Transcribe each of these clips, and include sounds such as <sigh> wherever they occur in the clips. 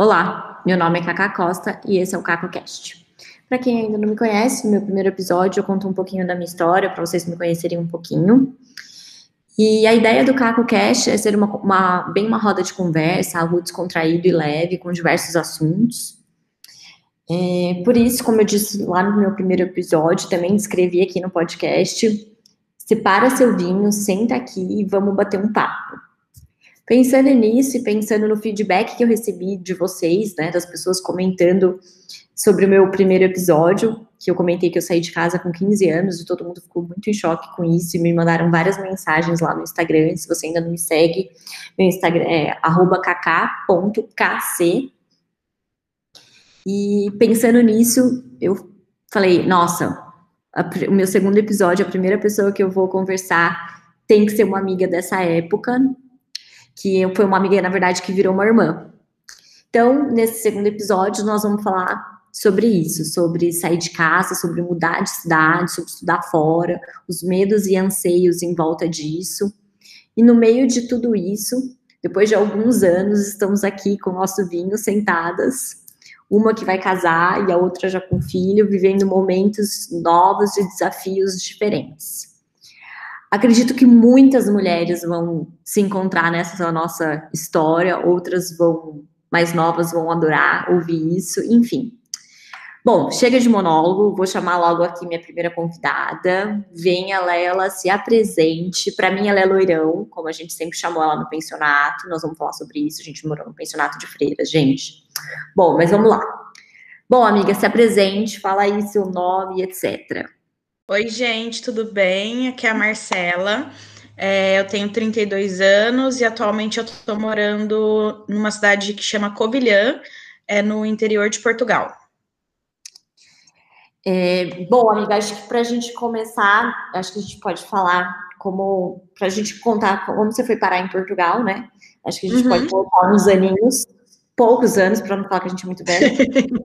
Olá, meu nome é Cacá Costa e esse é o CacoCast. Para quem ainda não me conhece, no meu primeiro episódio eu conto um pouquinho da minha história para vocês me conhecerem um pouquinho. E a ideia do CacoCast é ser uma, uma, bem uma roda de conversa, algo descontraído e leve, com diversos assuntos. É, por isso, como eu disse lá no meu primeiro episódio, também escrevi aqui no podcast, separa seu vinho, senta aqui e vamos bater um papo. Pensando nisso e pensando no feedback que eu recebi de vocês, né, das pessoas comentando sobre o meu primeiro episódio, que eu comentei que eu saí de casa com 15 anos e todo mundo ficou muito em choque com isso e me mandaram várias mensagens lá no Instagram. Se você ainda não me segue, meu Instagram é kk.kc. E pensando nisso, eu falei, nossa, a, o meu segundo episódio, a primeira pessoa que eu vou conversar tem que ser uma amiga dessa época, que foi uma amiga, na verdade, que virou uma irmã. Então, nesse segundo episódio, nós vamos falar sobre isso, sobre sair de casa, sobre mudar de cidade, sobre estudar fora, os medos e anseios em volta disso. E no meio de tudo isso, depois de alguns anos, estamos aqui com o nosso vinho sentadas, uma que vai casar e a outra já com filho, vivendo momentos novos e desafios diferentes. Acredito que muitas mulheres vão se encontrar nessa nossa história, outras vão, mais novas, vão adorar ouvir isso, enfim. Bom, chega de monólogo, vou chamar logo aqui minha primeira convidada. Venha, Lela, se apresente. Para mim, ela é loirão, como a gente sempre chamou ela no pensionato. Nós vamos falar sobre isso. A gente morou no pensionato de freiras, gente. Bom, mas vamos lá. Bom, amiga, se apresente, fala aí seu nome, etc. Oi, gente, tudo bem? Aqui é a Marcela. É, eu tenho 32 anos e atualmente eu estou morando numa cidade que chama Covilhã, é no interior de Portugal. É, bom, amiga, acho que para a gente começar, acho que a gente pode falar como, para a gente contar como você foi parar em Portugal, né? Acho que a gente uhum. pode voltar uns aninhos, poucos anos, para não falar que a gente é muito velho.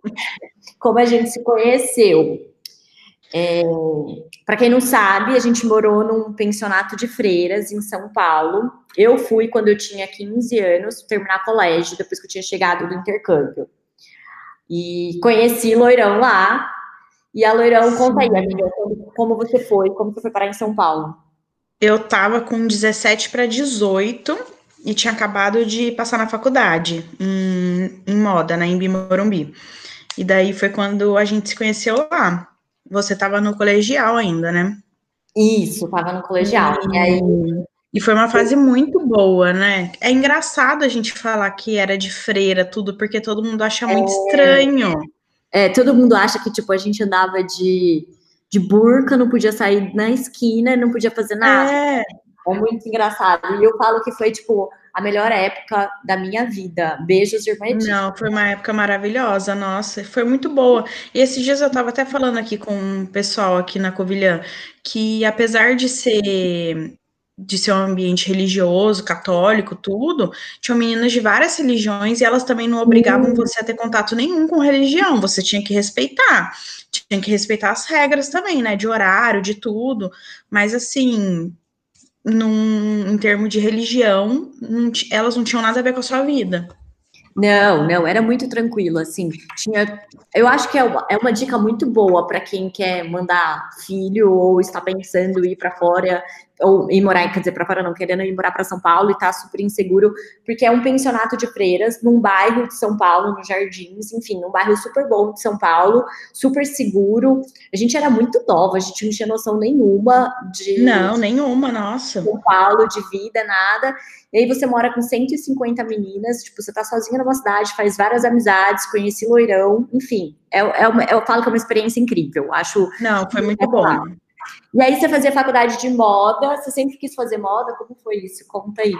<laughs> como a gente se conheceu. É, para quem não sabe, a gente morou num pensionato de freiras em São Paulo. Eu fui quando eu tinha 15 anos, terminar colégio, depois que eu tinha chegado do intercâmbio. E conheci Loirão lá. E a Loirão, conta aí, amiga, como você foi, como você foi parar em São Paulo? Eu tava com 17 para 18 e tinha acabado de passar na faculdade em, em moda, né, em Bimorumbi. E daí foi quando a gente se conheceu lá. Você estava no colegial ainda, né? Isso, estava no colegial. E, aí... e foi uma fase muito boa, né? É engraçado a gente falar que era de freira, tudo, porque todo mundo acha muito é... estranho. É, todo mundo acha que, tipo, a gente andava de, de burca, não podia sair na esquina, não podia fazer nada. É. é muito engraçado. E eu falo que foi, tipo, a melhor época da minha vida. Beijos, irmã Edith. Não, foi uma época maravilhosa, nossa, foi muito boa. E esses dias eu estava até falando aqui com o pessoal aqui na Covilhã, que apesar de ser de ser um ambiente religioso, católico, tudo, tinham meninas de várias religiões e elas também não obrigavam uhum. você a ter contato nenhum com religião, você tinha que respeitar, tinha que respeitar as regras também, né, de horário, de tudo, mas assim, num, em termos de religião, não, elas não tinham nada a ver com a sua vida. Não, não, era muito tranquilo, assim, tinha, eu acho que é uma, é uma dica muito boa para quem quer mandar filho ou está pensando em ir para fora ou ir morar, quer dizer, para fora não, querendo ir morar para São Paulo e tá super inseguro, porque é um pensionato de freiras num bairro de São Paulo, nos Jardins, enfim, um bairro super bom de São Paulo, super seguro. A gente era muito nova, a gente não tinha noção nenhuma de Não, nenhuma, nossa. São Paulo, de vida, nada. E aí você mora com 150 meninas, tipo, você tá sozinha numa cidade, faz várias amizades, conheci loirão, enfim. É, é uma, eu falo que é uma experiência incrível, acho. Não, foi muito bom. E aí você fazia faculdade de moda, você sempre quis fazer moda? Como foi isso? Conta aí.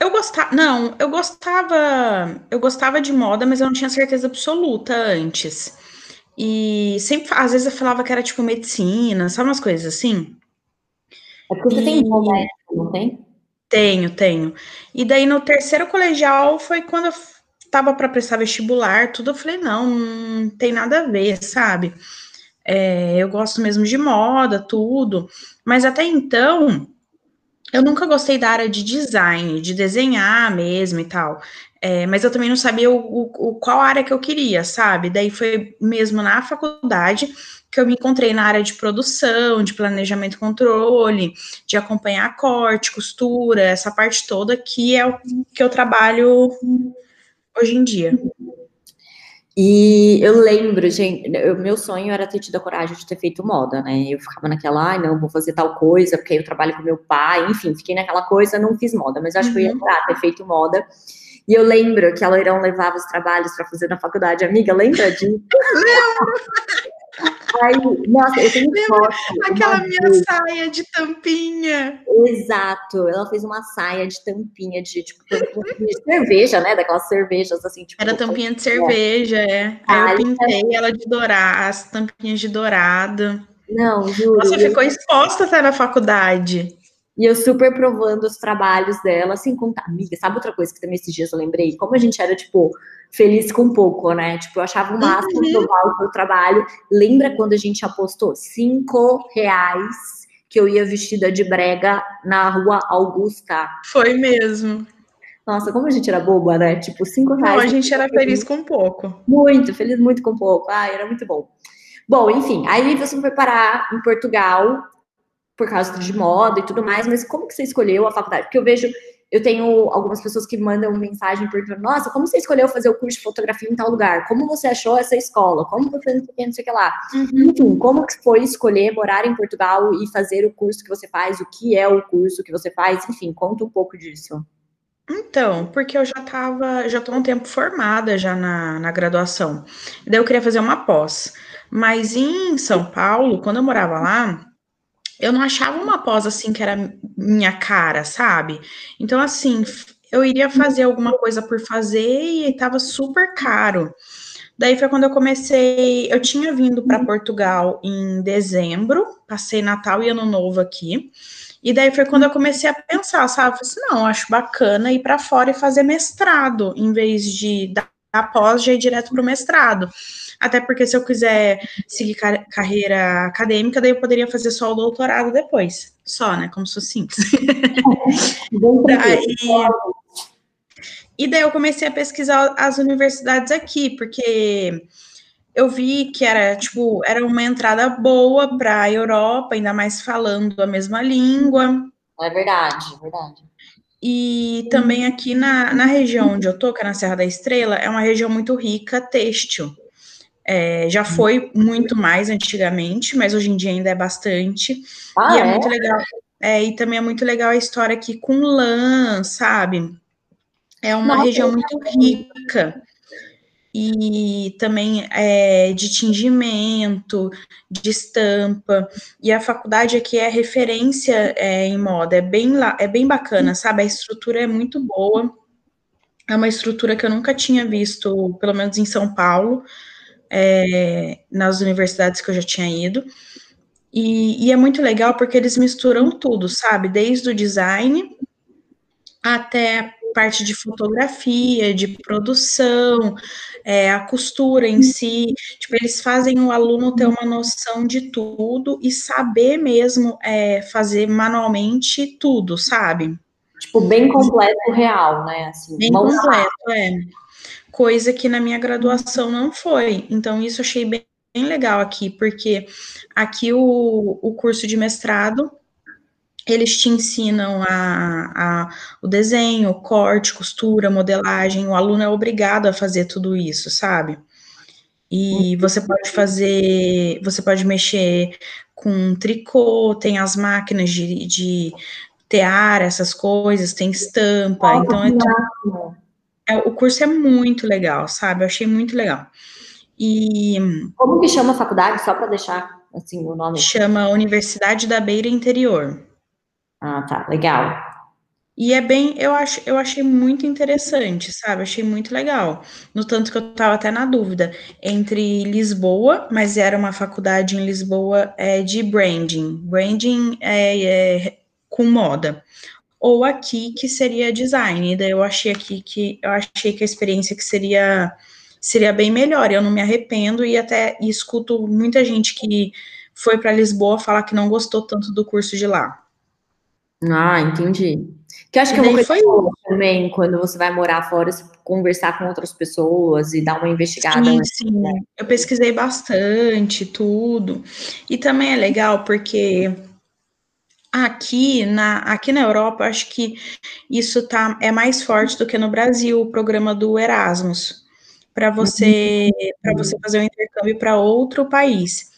Eu gostava, não, eu gostava, eu gostava de moda, mas eu não tinha certeza absoluta antes. E sempre, às vezes eu falava que era tipo medicina, sabe umas coisas assim? É porque você e... tem médico, não tem? Tenho, tenho. E daí no terceiro colegial foi quando eu tava para prestar vestibular, tudo eu falei, não, não tem nada a ver, sabe? É, eu gosto mesmo de moda, tudo, mas até então eu nunca gostei da área de design, de desenhar mesmo e tal. É, mas eu também não sabia o, o, qual área que eu queria, sabe? Daí foi mesmo na faculdade que eu me encontrei na área de produção, de planejamento e controle, de acompanhar corte, costura, essa parte toda que é o que eu trabalho hoje em dia. E eu lembro, gente, o meu sonho era ter tido a coragem de ter feito moda, né? Eu ficava naquela, ai, não, vou fazer tal coisa, porque aí eu trabalho com meu pai, enfim, fiquei naquela coisa, não fiz moda, mas eu acho uhum. que eu ia uhum. ter feito moda. E eu lembro que a Loirão levava os trabalhos para fazer na faculdade. Amiga, lembra disso? <laughs> Lembro! Aí, nossa, eu tenho foto. Aquela minha vez. saia de tampinha. Exato, ela fez uma saia de tampinha de tipo de cerveja, né? Daquelas cervejas assim, tipo. Era tampinha de cerveja, é. Aí eu pintei ela de dourado, as tampinhas de dourado. Não, juro. Nossa, ficou exposta até na faculdade. E eu super provando os trabalhos dela, assim, contar. Amiga, sabe outra coisa que também esses dias eu lembrei? Como a gente era, tipo, feliz com pouco, né? Tipo, eu achava o máximo uhum. provar o seu trabalho. Lembra quando a gente apostou cinco reais que eu ia vestida de brega na rua Augusta? Foi mesmo. Nossa, como a gente era boba, né? Tipo, cinco reais. Não, a gente era feliz com pouco. Muito, feliz muito com pouco. Ai, era muito bom. Bom, enfim, aí você foi parar em Portugal por causa de moda e tudo mais, mas como que você escolheu a faculdade? Porque eu vejo, eu tenho algumas pessoas que mandam mensagem perguntando, nossa, como você escolheu fazer o curso de fotografia em tal lugar? Como você achou essa escola? Como você não sei o que, não sei o que lá? Uhum. Enfim, como que foi escolher morar em Portugal e fazer o curso que você faz? O que é o curso que você faz? Enfim, conta um pouco disso. Então, porque eu já estava, já tô um tempo formada já na, na graduação. Daí eu queria fazer uma pós. Mas em São Paulo, quando eu morava lá, eu não achava uma pós assim que era minha cara, sabe? Então, assim, eu iria fazer alguma coisa por fazer e estava super caro. Daí foi quando eu comecei. Eu tinha vindo para Portugal em dezembro, passei Natal e Ano Novo aqui. E daí foi quando eu comecei a pensar, sabe? Eu falei assim, não, acho bacana ir para fora e fazer mestrado, em vez de dar após já ir direto para o mestrado. Até porque se eu quiser seguir car carreira acadêmica, daí eu poderia fazer só o doutorado depois. Só, né? Como se fosse simples. <laughs> daí, e daí eu comecei a pesquisar as universidades aqui, porque eu vi que era tipo era uma entrada boa para a Europa, ainda mais falando a mesma língua. É verdade, é verdade. E também aqui na, na região onde eu tô, que é na Serra da Estrela, é uma região muito rica têxtil. É, já foi muito mais antigamente, mas hoje em dia ainda é bastante. Ah, e é, é, muito legal. É, e também é muito legal a história aqui com lã, sabe? É uma Nossa, região muito rica. E também é, de tingimento, de estampa. E a faculdade aqui é referência é, em moda, é bem, é bem bacana, sabe? A estrutura é muito boa. É uma estrutura que eu nunca tinha visto, pelo menos em São Paulo é, nas universidades que eu já tinha ido. E, e, é muito legal porque eles misturam tudo, sabe? Desde o design até a parte de fotografia, de produção, é, a costura em si. Tipo, eles fazem o aluno ter uma noção de tudo e saber mesmo é, fazer manualmente tudo, sabe? Tipo, bem completo real, né? Assim, bem completo, é coisa que na minha graduação não foi. Então, isso achei bem, bem legal aqui, porque aqui o, o curso de mestrado eles te ensinam a, a, o desenho, corte, costura, modelagem. O aluno é obrigado a fazer tudo isso, sabe? E você pode fazer, você pode mexer com tricô, tem as máquinas de, de tear, essas coisas, tem estampa. então é tudo, é, o curso é muito legal, sabe? Eu achei muito legal. E como que chama a faculdade só para deixar assim o nome? Chama Universidade da Beira Interior. Ah, tá, legal. E é bem, eu acho, eu achei muito interessante, sabe? Achei muito legal. No tanto que eu tava até na dúvida entre Lisboa, mas era uma faculdade em Lisboa é, de branding. Branding é, é com moda ou aqui que seria design. Daí eu achei aqui que eu achei que a experiência que seria seria bem melhor. Eu não me arrependo e até e escuto muita gente que foi para Lisboa falar que não gostou tanto do curso de lá. Ah, entendi. Que acho que é uma coisa foi... também, quando você vai morar fora, conversar com outras pessoas e dar uma investigada. Sim, sim. Né? Eu pesquisei bastante, tudo. E também é legal porque aqui na, aqui na Europa, acho que isso tá, é mais forte do que no Brasil, o programa do Erasmus, para você, para você fazer um intercâmbio para outro país.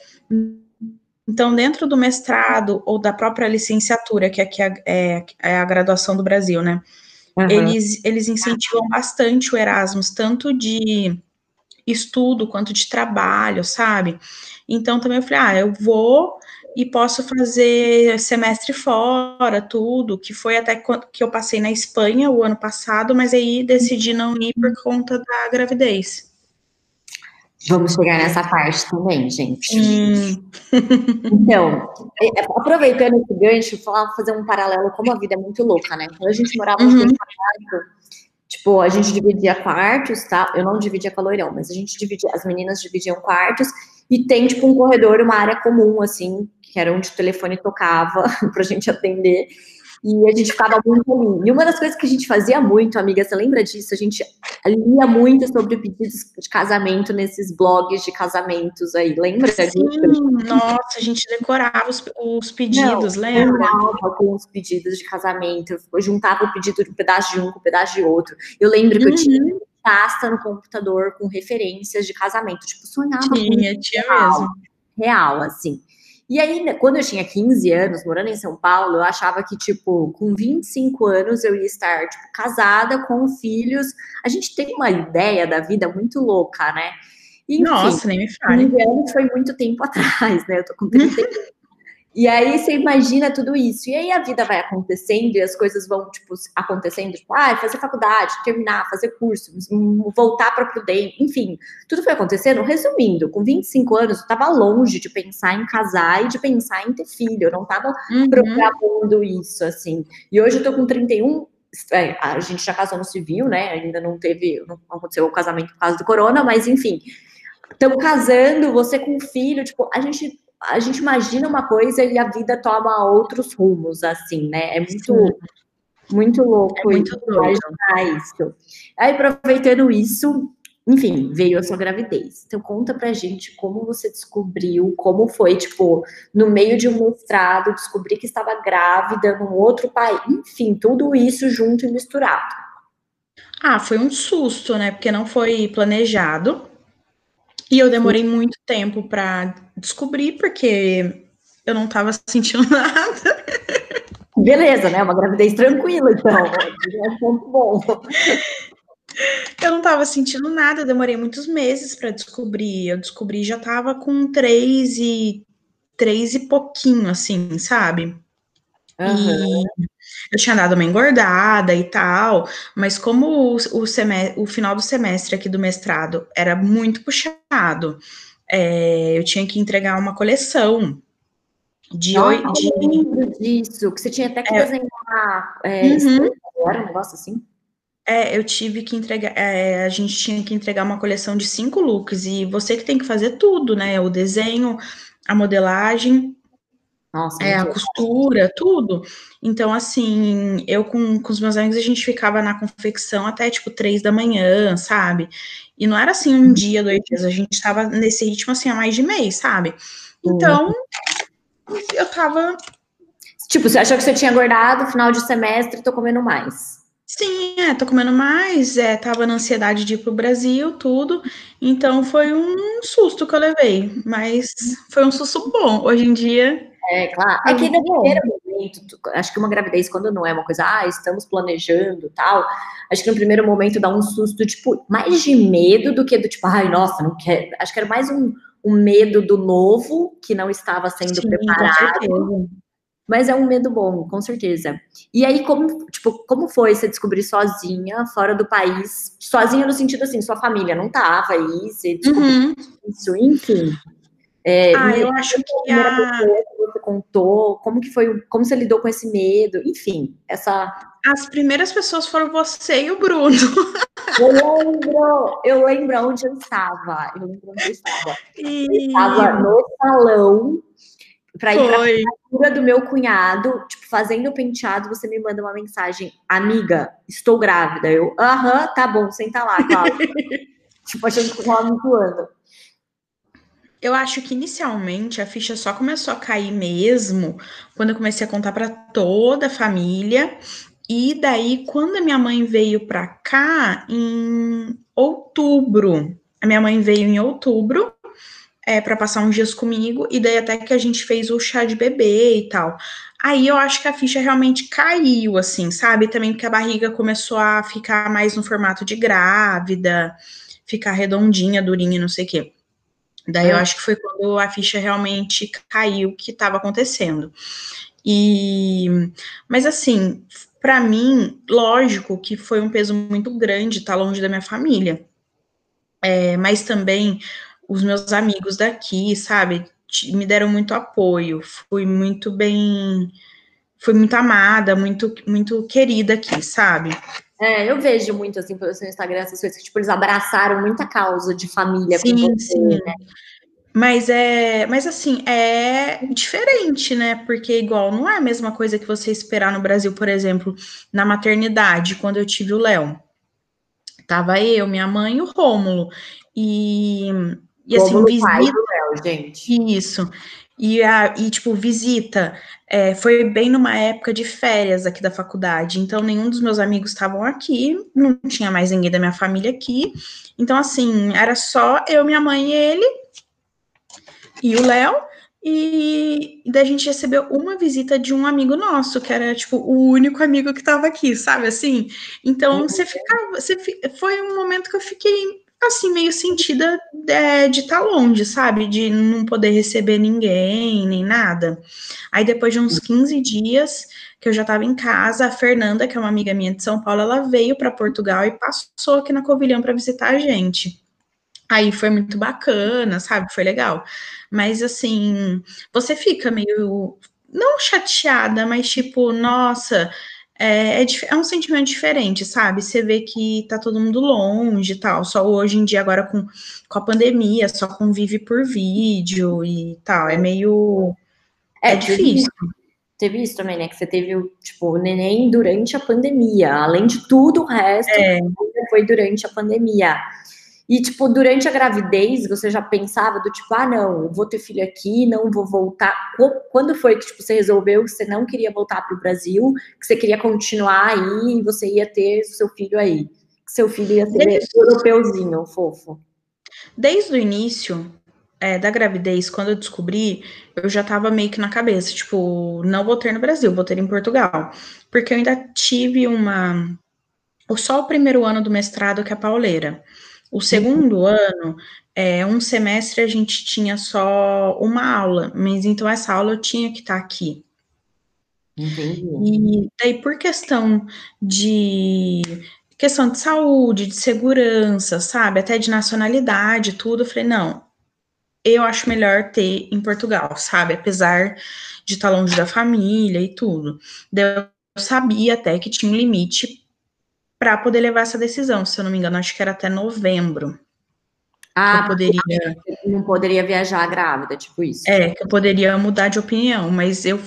Então, dentro do mestrado ou da própria licenciatura, que aqui é, é, é a graduação do Brasil, né? Uhum. Eles, eles incentivam bastante o Erasmus, tanto de estudo quanto de trabalho, sabe? Então, também eu falei, ah, eu vou e posso fazer semestre fora, tudo, que foi até que eu passei na Espanha o ano passado, mas aí decidi não ir por conta da gravidez. Vamos chegar nessa parte também, gente. Hum. <laughs> Então, é, aproveitando esse gancho, falar, fazer um paralelo, como a vida é muito louca, né? Quando a gente morava uhum. no quarto, tipo, a gente dividia quartos, tá? Eu não dividia com a loirão, mas a gente dividia, as meninas dividiam quartos, e tem, tipo, um corredor, uma área comum, assim, que era onde o telefone tocava <laughs> pra gente atender. E a gente ficava muito ali. E uma das coisas que a gente fazia muito, amiga, você lembra disso? A gente lia muito sobre pedidos de casamento nesses blogs de casamentos aí, lembra Sim, disso? nossa, a gente decorava os, os pedidos, Não, lembra? com os pedidos de casamento, eu juntava o pedido de um pedaço de um com um pedaço de outro. Eu lembro que uhum. eu tinha uhum. pasta no computador com referências de casamento, tipo, sonhava tinha, tinha real, mesmo. real, assim. E aí, né, quando eu tinha 15 anos, morando em São Paulo, eu achava que, tipo, com 25 anos eu ia estar, tipo, casada, com filhos. A gente tem uma ideia da vida muito louca, né? Enfim, Nossa, nem me fale. 15 anos foi muito tempo <laughs> atrás, né? Eu tô com 31. E aí você imagina tudo isso. E aí a vida vai acontecendo e as coisas vão, tipo, acontecendo, tipo, ah, fazer faculdade, terminar, fazer curso, voltar para Prudente, enfim, tudo foi acontecendo. Resumindo, com 25 anos, eu estava longe de pensar em casar e de pensar em ter filho. Eu não estava uhum. programando isso, assim. E hoje eu tô com 31, é, a gente já casou no civil, né? Ainda não teve, não aconteceu o casamento por causa do corona, mas enfim. Estamos casando, você com filho, tipo, a gente a gente imagina uma coisa e a vida toma outros rumos, assim, né? É muito, muito louco é muito imaginar isso. Aí, aproveitando isso, enfim, veio a sua gravidez. Então, conta pra gente como você descobriu, como foi, tipo, no meio de um mestrado, descobrir que estava grávida num outro país, enfim, tudo isso junto e misturado. Ah, foi um susto, né? Porque não foi planejado. E eu demorei muito tempo para descobrir, porque eu não estava <laughs> sentindo nada. Beleza, né? Uma gravidez tranquila, então. É muito bom. Eu não estava sentindo nada, demorei muitos meses para descobrir. Eu descobri já estava com três e três e pouquinho, assim, sabe? Uhum. E eu tinha dado uma engordada e tal, mas como o, o, semestre, o final do semestre aqui do mestrado era muito puxado, é, eu tinha que entregar uma coleção de oito. Eu lembro disso, que você tinha até que é, desenhar. É, uhum. Era um negócio assim? É, eu tive que entregar. É, a gente tinha que entregar uma coleção de cinco looks, e você que tem que fazer tudo, né? O desenho, a modelagem nossa, é, a costura, tudo. Então, assim, eu com, com os meus amigos, a gente ficava na confecção até, tipo, três da manhã, sabe? E não era, assim, um dia, dois dias, a gente tava nesse ritmo, assim, há mais de mês, sabe? Então, eu tava... Tipo, você achou que você tinha engordado, final de semestre, tô comendo mais. Sim, é, tô comendo mais, é, tava na ansiedade de ir pro Brasil, tudo, então foi um susto que eu levei, mas foi um susto bom. Hoje em dia, é, claro. É que no primeiro momento, acho que uma gravidez, quando não é uma coisa, ah, estamos planejando tal, acho que no primeiro momento dá um susto, tipo, mais de medo do que do tipo, ai, nossa, não quero. Acho que era mais um, um medo do novo que não estava sendo Sim, preparado. Mas é um medo bom, com certeza. E aí, como, tipo, como foi você descobrir sozinha, fora do país? Sozinha no sentido assim, sua família não tava aí, você descobriu uhum. isso, enfim. É, ah, eu acho que a... que você contou, como que foi, como você lidou com esse medo, enfim, essa... As primeiras pessoas foram você e o Bruno. Eu lembro, eu lembro onde eu estava, eu lembro onde eu estava. <laughs> E... Eu estava no salão, Pra ir Foi. pra cura do meu cunhado, tipo, fazendo o penteado, você me manda uma mensagem, amiga, estou grávida. Eu, aham, tá bom, senta lá, Cláudia. <laughs> tipo, achando que eu tava me zoando. Eu acho que inicialmente a ficha só começou a cair mesmo quando eu comecei a contar para toda a família. E daí, quando a minha mãe veio para cá, em outubro, a minha mãe veio em outubro é, para passar uns dias comigo, e daí até que a gente fez o chá de bebê e tal. Aí eu acho que a ficha realmente caiu, assim, sabe? Também porque a barriga começou a ficar mais no formato de grávida, ficar redondinha, durinha, não sei o quê. Daí é. eu acho que foi quando a ficha realmente caiu que estava acontecendo. E mas assim, para mim, lógico que foi um peso muito grande estar longe da minha família. É, mas também os meus amigos daqui, sabe, me deram muito apoio. Fui muito bem, fui muito amada, muito muito querida aqui, sabe? É, eu vejo muito assim pelo seu Instagram essas coisas que tipo eles abraçaram muita causa de família sim, você, sim. né? Mas é, mas assim, é diferente, né? Porque igual não é a mesma coisa que você esperar no Brasil, por exemplo, na maternidade, quando eu tive o Léo. Tava eu, minha mãe e o Rômulo. E e assim, visita. Léo, gente. Isso. E, a, e, tipo, visita. É, foi bem numa época de férias aqui da faculdade. Então, nenhum dos meus amigos estavam aqui, não tinha mais ninguém da minha família aqui. Então, assim, era só eu, minha mãe e ele, e o Léo. E, e daí a gente recebeu uma visita de um amigo nosso, que era, tipo, o único amigo que estava aqui, sabe assim? Então, uhum. você ficava. Você, foi um momento que eu fiquei assim, meio sentida é, de estar tá longe, sabe? De não poder receber ninguém, nem nada. Aí depois de uns 15 dias que eu já estava em casa, a Fernanda, que é uma amiga minha de São Paulo, ela veio para Portugal e passou aqui na Covilhã para visitar a gente. Aí foi muito bacana, sabe? Foi legal. Mas assim, você fica meio não chateada, mas tipo, nossa, é, é, é, um sentimento diferente, sabe? Você vê que tá todo mundo longe e tal. Só hoje em dia, agora com, com a pandemia, só convive por vídeo e tal. É meio. É, é difícil. Teve isso também, né? Que você teve, tipo, o neném durante a pandemia. Além de tudo, o resto é. foi durante a pandemia. E, tipo, durante a gravidez, você já pensava do tipo, ah, não, vou ter filho aqui, não vou voltar. Quando foi que, tipo, você resolveu que você não queria voltar para o Brasil, que você queria continuar aí e você ia ter seu filho aí? Que seu filho ia ser Desde... europeuzinho, fofo. Desde o início é, da gravidez, quando eu descobri, eu já tava meio que na cabeça, tipo, não vou ter no Brasil, vou ter em Portugal. Porque eu ainda tive uma... Só o primeiro ano do mestrado que é pauleira. O segundo ano, é, um semestre a gente tinha só uma aula, mas então essa aula eu tinha que estar tá aqui. Entendi. E daí, por questão de questão de saúde, de segurança, sabe, até de nacionalidade, tudo, eu falei, não, eu acho melhor ter em Portugal, sabe, apesar de estar longe da família e tudo. eu sabia até que tinha um limite para poder levar essa decisão. Se eu não me engano, acho que era até novembro. Ah, eu poderia. Não poderia viajar grávida, tipo isso. É, que eu poderia mudar de opinião, mas eu.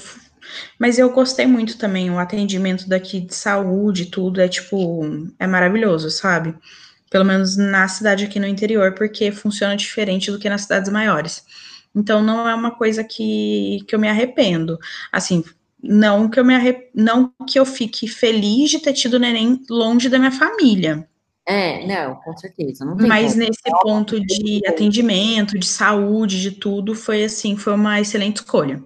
Mas eu gostei muito também, o atendimento daqui de saúde, tudo é tipo, é maravilhoso, sabe? Pelo menos na cidade aqui no interior, porque funciona diferente do que nas cidades maiores. Então não é uma coisa que, que eu me arrependo. Assim, não que eu me arrep... não que eu fique feliz de ter tido neném longe da minha família. É, não, com certeza. Mas como. nesse ponto de atendimento, de saúde, de tudo, foi assim, foi uma excelente escolha.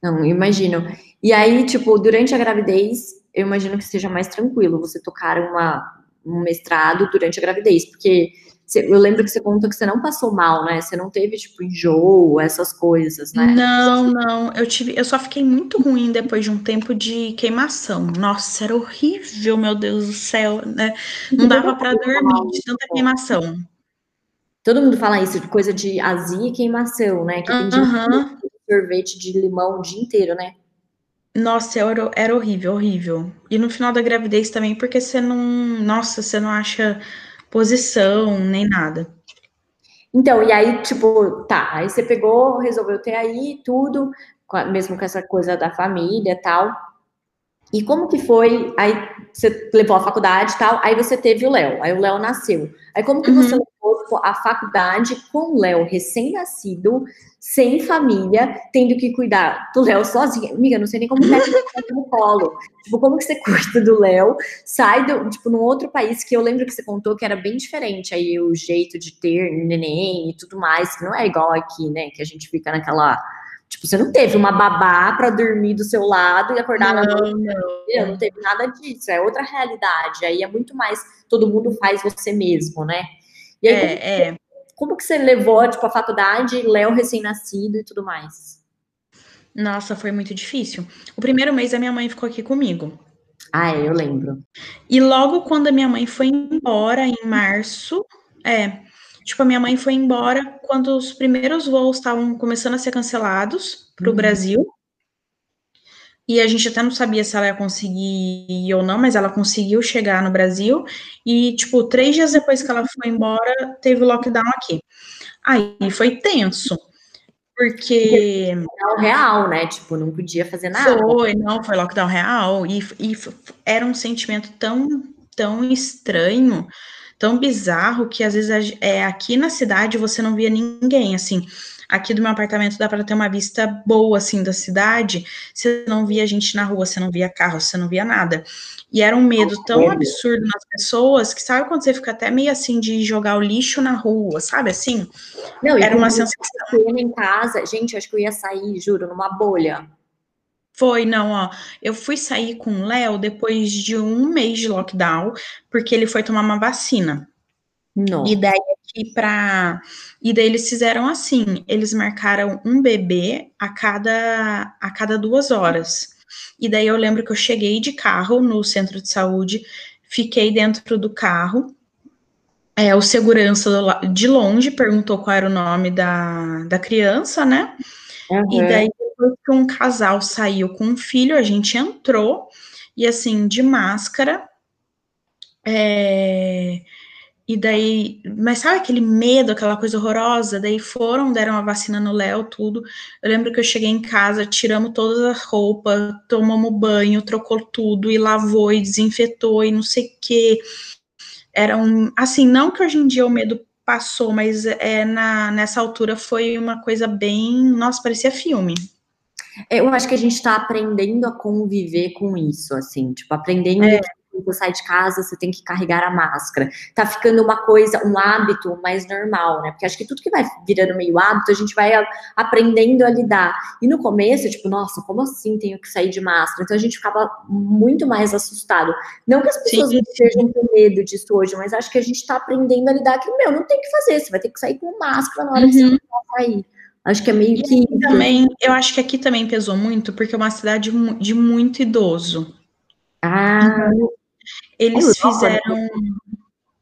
Não, imagino. E aí, tipo, durante a gravidez, eu imagino que seja mais tranquilo você tocar uma, um mestrado durante a gravidez, porque eu lembro que você contou que você não passou mal, né? Você não teve, tipo, enjoo, essas coisas, né? Não, não. Eu tive, eu só fiquei muito ruim depois de um tempo de queimação. Nossa, era horrível, meu Deus do céu, né? Não dava para dormir de tanta queimação. Todo mundo fala isso, de coisa de azia e queimação, né? Que tem uh sorvete de limão o dia inteiro, né? Nossa, era, era horrível, horrível. E no final da gravidez também, porque você não. Nossa, você não acha posição, nem nada. Então, e aí, tipo, tá, aí você pegou, resolveu ter aí tudo, mesmo com essa coisa da família e tal. E como que foi? Aí você levou a faculdade e tal, aí você teve o Léo, aí o Léo nasceu. Aí como que uhum. você levou a faculdade com o Léo recém-nascido, sem família, tendo que cuidar do Léo sozinha? Amiga, não sei nem como é <laughs> no colo. Tipo, como que você cuida do Léo? Sai do, tipo, num outro país que eu lembro que você contou que era bem diferente aí o jeito de ter neném e tudo mais, que não é igual aqui, né? Que a gente fica naquela Tipo, você não teve uma babá para dormir do seu lado e acordar não, na noite. Não. não teve nada disso. É outra realidade. Aí é muito mais todo mundo faz você mesmo, né? E aí, é, como, é. como que você levou, tipo, a faculdade, Léo recém-nascido e tudo mais? Nossa, foi muito difícil. O primeiro mês a minha mãe ficou aqui comigo. Ah, é, eu lembro. E logo quando a minha mãe foi embora, em março, é, Tipo, a minha mãe foi embora quando os primeiros voos estavam começando a ser cancelados para o uhum. Brasil. E a gente até não sabia se ela ia conseguir ir ou não, mas ela conseguiu chegar no Brasil. E, tipo, três dias depois que ela foi embora, teve o lockdown aqui. Aí foi tenso. Porque. Lockdown real, né? Tipo, não podia fazer nada. Foi, não, foi lockdown real. E, e era um sentimento tão, tão estranho tão bizarro que às vezes é, aqui na cidade você não via ninguém, assim. Aqui do meu apartamento dá para ter uma vista boa, assim, da cidade. Você não via gente na rua, você não via carro, você não via nada. E era um medo tão absurdo nas pessoas que sabe quando você fica até meio assim de jogar o lixo na rua, sabe assim? Não, era uma sensação. em casa, gente, acho que eu ia sair, juro, numa bolha. Foi, não, ó. Eu fui sair com o Léo depois de um mês de lockdown, porque ele foi tomar uma vacina. Não. E daí aqui pra. E daí eles fizeram assim: eles marcaram um bebê a cada, a cada duas horas. E daí eu lembro que eu cheguei de carro no centro de saúde, fiquei dentro do carro. É, o segurança de longe perguntou qual era o nome da, da criança, né? Uhum. E daí depois que um casal saiu com um filho, a gente entrou e assim, de máscara. É, e daí, mas sabe aquele medo, aquela coisa horrorosa? Daí foram, deram a vacina no Léo, tudo. Eu lembro que eu cheguei em casa, tiramos todas as roupas, tomamos banho, trocou tudo, e lavou, e desinfetou, e não sei o quê. Era um. Assim, não que hoje em dia o medo passou, mas é, na, nessa altura foi uma coisa bem. Nossa, parecia filme. Eu acho que a gente está aprendendo a conviver com isso, assim, tipo, aprendendo é. que você sai de casa, você tem que carregar a máscara. Tá ficando uma coisa, um hábito mais normal, né? Porque acho que tudo que vai virando meio hábito, a gente vai aprendendo a lidar. E no começo, tipo, nossa, como assim tenho que sair de máscara? Então a gente ficava muito mais assustado. Não que as pessoas não estejam com medo disso hoje, mas acho que a gente tá aprendendo a lidar que, meu, não tem que fazer, você vai ter que sair com máscara na hora uhum. que você uhum. sair. Acho que é meio que. também, eu acho que aqui também pesou muito, porque é uma cidade de muito idoso. Ah. Então, eles Europa, né? fizeram. Né?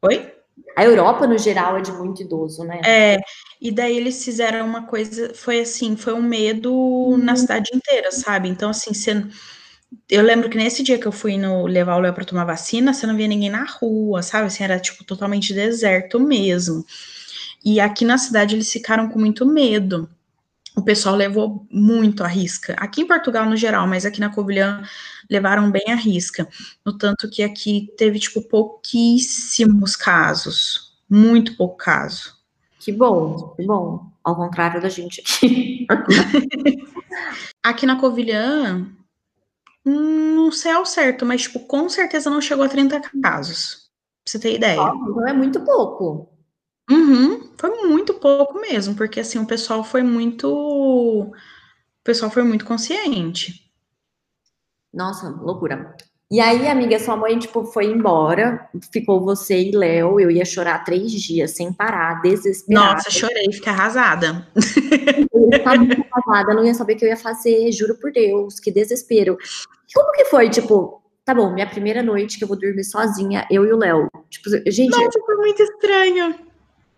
Oi? A Europa, no geral, é de muito idoso, né? É, e daí eles fizeram uma coisa, foi assim, foi um medo hum. na cidade inteira, sabe? Então, assim, você, eu lembro que nesse dia que eu fui no, levar o Léo para tomar vacina, você não via ninguém na rua, sabe? Assim, era, tipo, totalmente deserto mesmo. E aqui na cidade eles ficaram com muito medo o pessoal levou muito a risca. Aqui em Portugal, no geral, mas aqui na Covilhã levaram bem a risca. No tanto que aqui teve, tipo, pouquíssimos casos. Muito pouco caso. Que bom, que bom. Ao contrário da gente aqui. <laughs> aqui na Covilhã, não sei ao certo, mas, tipo, com certeza não chegou a 30 casos. Pra você ter ideia. Não é muito pouco. Uhum, foi muito pouco mesmo, porque assim, o pessoal foi muito. O pessoal foi muito consciente. Nossa, loucura. E aí, amiga, sua mãe, tipo, foi embora, ficou você e Léo, eu ia chorar três dias sem parar, desesperada. Nossa, chorei, fiquei arrasada. Eu ficar muito arrasada, não ia saber o que eu ia fazer, juro por Deus, que desespero. Como que foi, tipo, tá bom, minha primeira noite que eu vou dormir sozinha, eu e o Léo. Tipo, gente. Nossa, foi muito estranho.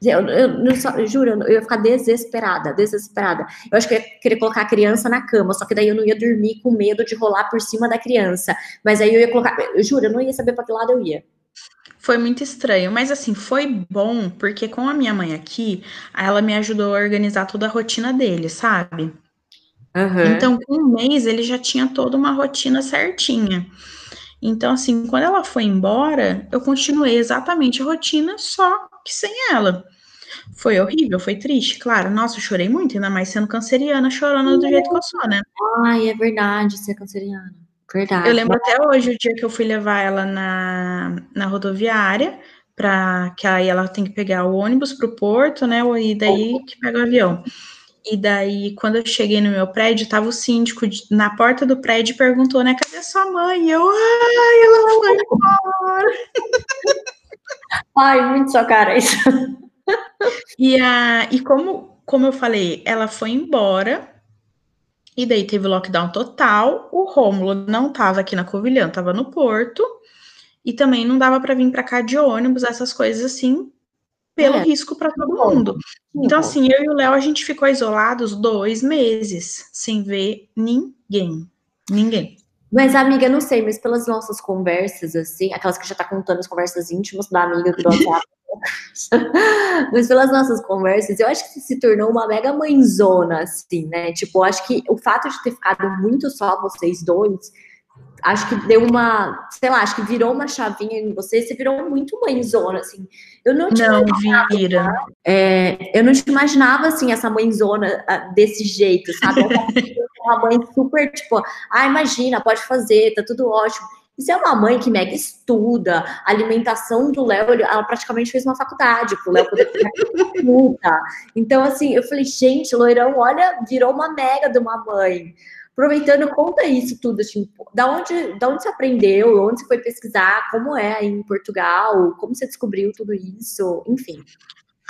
Eu, eu, eu, só, eu, juro, eu ia ficar desesperada, desesperada. Eu acho que eu ia querer colocar a criança na cama, só que daí eu não ia dormir com medo de rolar por cima da criança. Mas aí eu ia colocar, eu juro, eu não ia saber para que lado eu ia. Foi muito estranho, mas assim, foi bom, porque com a minha mãe aqui, ela me ajudou a organizar toda a rotina dele, sabe? Aham. Então, com um mês, ele já tinha toda uma rotina certinha. Então, assim, quando ela foi embora, eu continuei exatamente a rotina, só que sem ela. Foi horrível, foi triste, claro. Nossa, eu chorei muito, ainda mais sendo canceriana, chorando do jeito que eu sou, né? Ai, é verdade, é canceriana. Verdade. Eu lembro até hoje o dia que eu fui levar ela na, na rodoviária, para que aí ela tem que pegar o ônibus para o porto, né? E daí que pega o avião. E daí, quando eu cheguei no meu prédio, tava o síndico de, na porta do prédio e perguntou, né? Cadê sua mãe? E eu, ai, ela foi embora. <laughs> Ai, muito sua cara isso. E, a, e como, como eu falei, ela foi embora. E daí teve lockdown total. O Rômulo não tava aqui na Covilhã, tava no Porto. E também não dava para vir para cá de ônibus, essas coisas assim, pelo É. risco para todo mundo. Então, assim, eu e o Léo, a gente ficou isolados dois meses, sem ver ninguém. Ninguém. Mas, amiga, não sei, mas pelas nossas conversas, assim, aquelas que já tá contando as conversas íntimas da amiga do WhatsApp. <laughs> mas pelas nossas conversas, eu acho que você se tornou uma mega mãezona, assim, né? Tipo, eu acho que o fato de ter ficado muito só vocês dois, acho que deu uma, sei lá, acho que virou uma chavinha em você, você virou muito mãezona, assim. Eu não te Não, vira. É, eu não te imaginava assim, essa mãezona ah, desse jeito, sabe? <laughs> uma mãe super, tipo, ah, imagina, pode fazer, tá tudo ótimo. Isso é uma mãe que mega estuda, a alimentação do Léo, ela praticamente fez uma faculdade pro Léo poder. <laughs> Então, assim, eu falei, gente, loirão, olha, virou uma mega de uma mãe. Aproveitando, conta isso tudo, assim, da onde, da onde você aprendeu, onde você foi pesquisar, como é aí em Portugal, como você descobriu tudo isso, enfim.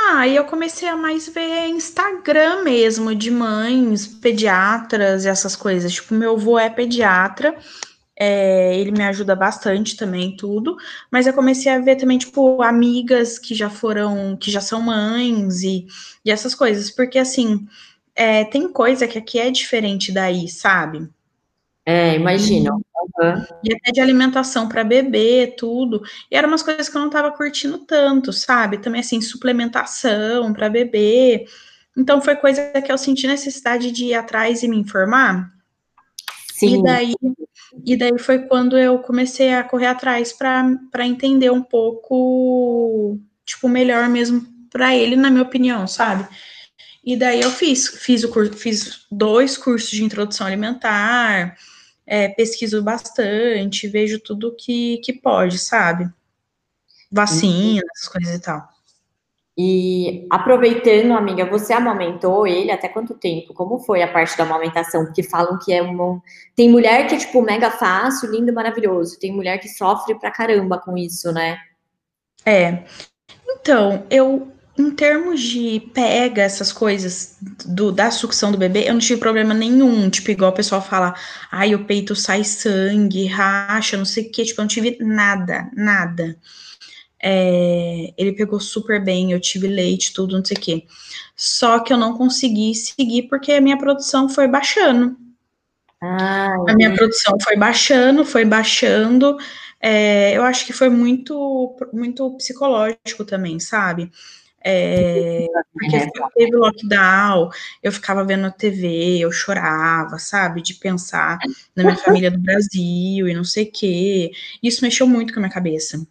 Ah, e eu comecei a mais ver Instagram mesmo, de mães, pediatras e essas coisas. Tipo, meu avô é pediatra, é, ele me ajuda bastante também, tudo. Mas eu comecei a ver também, tipo, amigas que já foram, que já são mães e, e essas coisas. Porque, assim, é, tem coisa que aqui é diferente daí, sabe? É, imagina. Aham. E até de alimentação para bebê, tudo. E eram umas coisas que eu não tava curtindo tanto, sabe? Também assim, suplementação para bebê. Então foi coisa que eu senti necessidade de ir atrás e me informar. Sim. E daí, e daí foi quando eu comecei a correr atrás para entender um pouco, tipo, melhor mesmo para ele, na minha opinião, sabe? E daí eu fiz, fiz, o curso, fiz dois cursos de introdução alimentar, é, pesquiso bastante, vejo tudo que, que pode, sabe? Vacinas, coisas e tal. E aproveitando, amiga, você amamentou ele até quanto tempo? Como foi a parte da amamentação? Porque falam que é uma. Tem mulher que é, tipo, mega fácil, lindo, maravilhoso. Tem mulher que sofre pra caramba com isso, né? É. Então, eu, em termos de pega, essas coisas do, da sucção do bebê, eu não tive problema nenhum. Tipo, igual o pessoal fala, ai, o peito sai sangue, racha, não sei o quê. Tipo, eu não tive nada, nada. É, ele pegou super bem, eu tive leite, tudo, não sei o quê. Só que eu não consegui seguir porque a minha produção foi baixando. Ah, A minha produção foi baixando, foi baixando. É, eu acho que foi muito, muito psicológico também, sabe? É, porque É. teve lockdown, eu ficava vendo a TV, eu chorava, sabe? De pensar na minha família do Brasil e não sei o quê. Isso mexeu muito com a minha cabeça.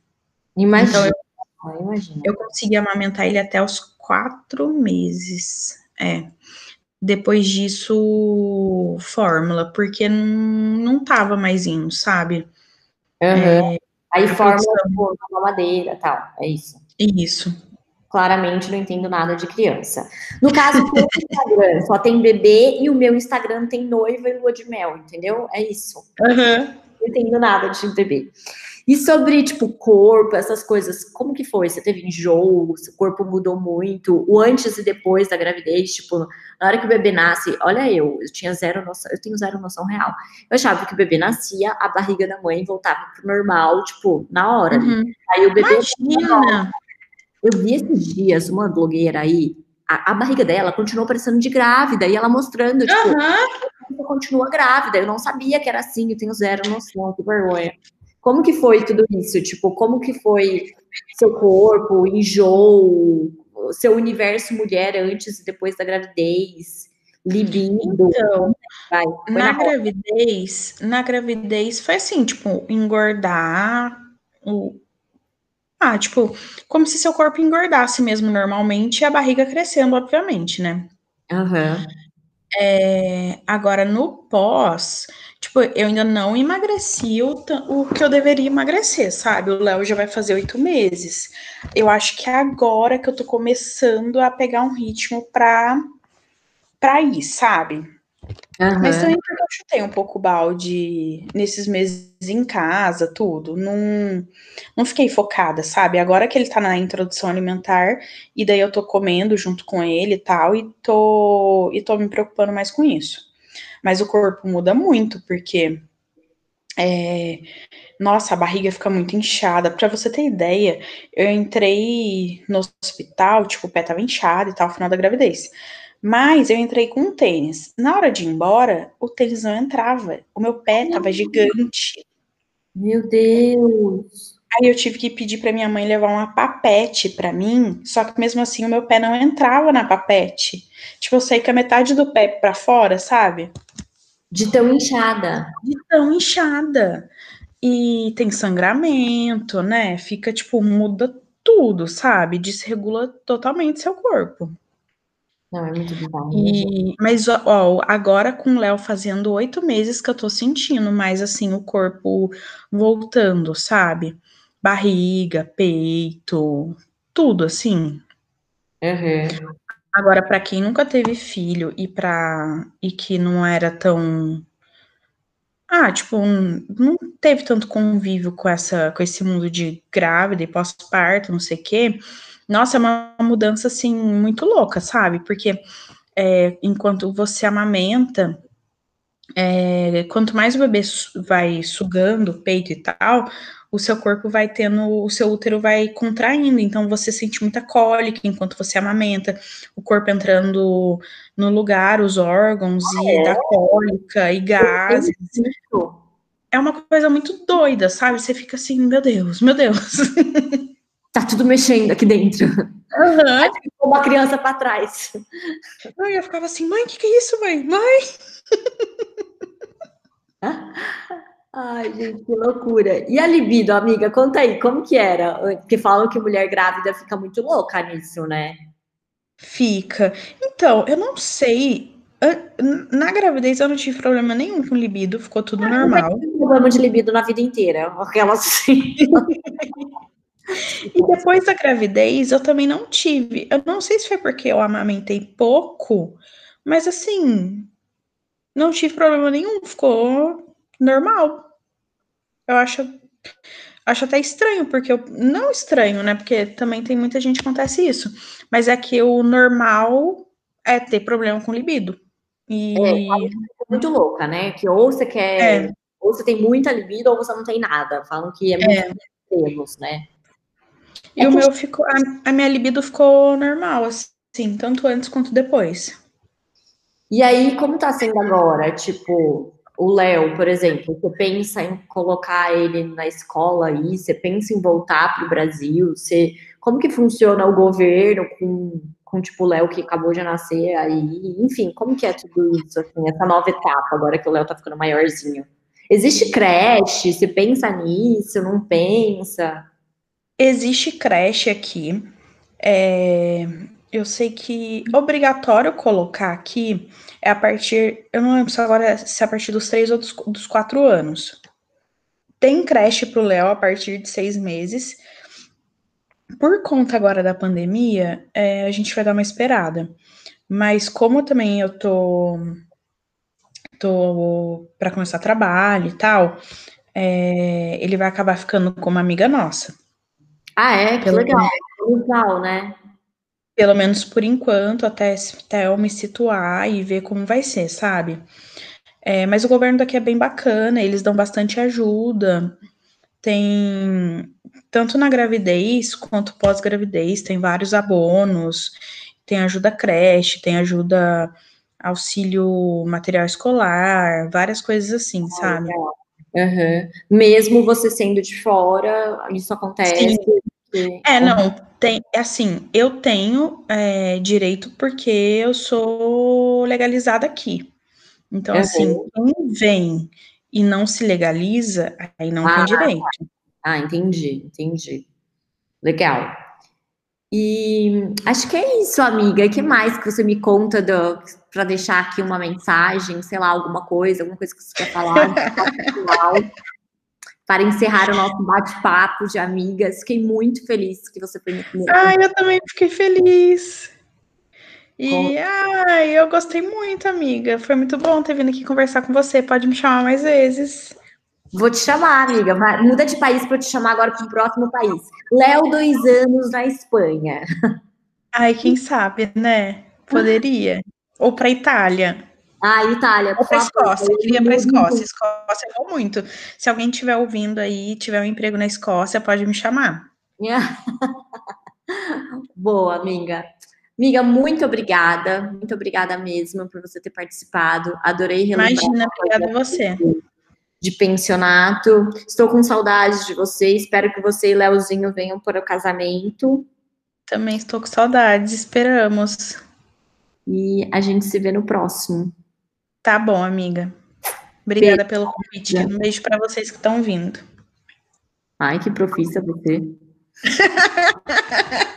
imagina. Então, eu, imagina. eu consegui amamentar ele até os quatro meses. É. Depois disso, fórmula, porque não, não tava mais indo, sabe? Aham. Aí a forma produção. tipo, uma madeira e tal. É isso. Isso. Claramente não entendo nada de criança. No caso do <laughs> Instagram, só tem bebê e o meu Instagram tem noiva e lua de mel, entendeu? É isso. Aham. Não entendo nada de bebê. E sobre, tipo, corpo, essas coisas, como que foi? Você teve enjoo? Seu corpo mudou muito? O antes e depois da gravidez, tipo, na hora que o bebê nasce, olha eu, eu tinha zero noção, eu tenho zero noção real. Eu achava que o bebê nascia, a barriga da mãe voltava pro normal, tipo, na hora. Uhum. Aí o bebê Imagina! Eu vi esses dias uma blogueira aí, a, a barriga dela continuou parecendo de grávida, e ela mostrando, tipo, ela continua grávida. Eu não sabia que era assim, eu tenho zero noção, que vergonha. Como que foi tudo isso? Tipo, como que foi seu corpo, enjoo, seu universo mulher antes e depois da gravidez, libido. Então, Vai, na, na gravidez, na gravidez foi assim, tipo, engordar o ah, tipo, como se seu corpo engordasse mesmo normalmente e a barriga crescendo, obviamente, né? Aham. É, agora, no pós, tipo, eu ainda não emagreci o, o que eu deveria emagrecer, sabe? O Léo já vai fazer oito meses. Eu acho que é agora que eu tô começando a pegar um ritmo pra, pra ir, sabe? Uhum. Mas também porque eu chutei um pouco o balde nesses meses em casa, tudo. Não, não fiquei focada, sabe? Agora que ele tá na introdução alimentar, e daí eu tô comendo junto com ele e tal, e tô, e tô me preocupando mais com isso. Mas o corpo muda muito, porque. É, nossa, a barriga fica muito inchada. Pra você ter ideia, eu entrei no hospital, tipo, o pé tava inchado e tal, final da gravidez. Mas eu entrei com um tênis. Na hora de ir embora, o tênis não entrava. O meu pé tava gigante. Meu Deus! Aí eu tive que pedir para minha mãe levar uma papete para mim, só que mesmo assim o meu pé não entrava na papete. Tipo, eu saí com a metade do pé para fora, sabe? De tão inchada. De tão inchada. E tem sangramento, né? Fica tipo, muda tudo, sabe? Desregula totalmente seu corpo. Não, é muito bizarro. E, mas, ó, agora com o Léo fazendo oito meses que eu tô sentindo mais assim o corpo voltando, sabe? Barriga, peito, tudo assim. Uhum. Agora, para quem nunca teve filho e para e que não era tão ah, tipo, não teve tanto convívio com essa com esse mundo de grávida e pós-parto, não sei o quê nossa, é uma mudança assim muito louca, sabe? Porque é, enquanto você amamenta, é, quanto mais o bebê vai sugando o peito e tal, o seu corpo vai tendo, o seu útero vai contraindo, então você sente muita cólica enquanto você amamenta, o corpo entrando no lugar, os órgãos ah, e é? da cólica e gases. É uma coisa muito doida, sabe? Você fica assim, meu Deus, meu Deus. <laughs> tá tudo mexendo aqui dentro. Uhum. uma criança para trás. Eu ficava assim, mãe, o que, que é isso, mãe? Mãe! <laughs> Ai, gente, que loucura. E a libido, amiga, conta aí, como que era? Porque falam que mulher grávida fica muito louca nisso, né? Fica. Então, eu não sei. Na gravidez eu não tive problema nenhum com libido, ficou tudo ah, normal. Eu tive problema de libido na vida inteira. Aquela assim. <laughs> E depois da gravidez, eu também não tive. Eu não sei se foi porque eu amamentei pouco, mas assim, não tive problema nenhum, ficou normal. Eu acho, acho até estranho, porque eu. Não estranho, né? Porque também tem muita gente que acontece isso. Mas é que o normal é ter problema com libido. E... É, muito louca, né? Que ou você quer. É. Ou você tem muita libido ou você não tem nada. Falam que é muito é. né? E é o meu ficou, a, a, minha libido ficou normal, assim, tanto antes quanto depois. E aí, como tá sendo agora? Tipo, o Léo, por exemplo, você pensa em colocar ele na escola aí, você pensa em voltar para o Brasil, você, como que funciona o governo com, com tipo, o Léo que acabou de nascer aí, enfim, como que é tudo isso, assim, essa nova etapa, agora que o Léo tá ficando maiorzinho? Existe creche? Você pensa nisso, não pensa? Existe creche aqui. É, eu sei que obrigatório colocar aqui é a partir. Eu não lembro se agora se é a partir dos três ou dos, dos quatro anos. Tem creche para o Léo a partir de seis meses. Por conta agora da pandemia, é, a gente vai dar uma esperada. Mas como também eu tô tô para começar trabalho e tal, é, ele vai acabar ficando com uma amiga nossa. Ah, é? Que pelo legal. Legal, né? Pelo menos por enquanto, até, até eu me situar e ver como vai ser, sabe? É, mas o governo daqui é bem bacana, eles dão bastante ajuda. Tem tanto na gravidez quanto pós-gravidez, tem vários abonos, tem ajuda creche, tem ajuda auxílio material escolar, várias coisas assim, ah, sabe? Uhum. Mesmo você sendo de fora, isso acontece. Sim. É, não, tem, assim, eu tenho é, direito porque eu sou legalizada aqui. Então, uhum. assim, quem vem e não se legaliza, aí não ah, tem direito. Ah, entendi, entendi. Legal. E acho que é isso, amiga. O que mais que você me conta para deixar aqui uma mensagem, sei lá, alguma coisa, alguma coisa que você quer falar <laughs> para encerrar o nosso bate-papo de amigas. Fiquei muito feliz que você primeira. Ai, eu também fiquei feliz. E ai, eu gostei muito, amiga. Foi muito bom ter vindo aqui conversar com você. Pode me chamar mais vezes. Vou te chamar, amiga. Muda de país para te chamar agora para o próximo país. Léo, dois anos na Espanha. Ai, quem sabe, né? Poderia. Ou para Itália. Ah, Itália. Ou para Escócia. Eu queria para Escócia. Escócia eu vou muito. Se alguém estiver ouvindo aí, tiver um emprego na Escócia, pode me chamar. <laughs> Boa, amiga. Amiga, muito obrigada. Muito obrigada mesmo por você ter participado. Adorei relembrar. Imagina, obrigada a você de pensionato. Estou com saudades de você. Espero que você e Leozinho venham para o casamento. Também estou com saudades. Esperamos. E a gente se vê no próximo. Tá bom, amiga. Obrigada beijo. pelo convite. Um beijo para vocês que estão vindo. Ai, que profissa você. <laughs>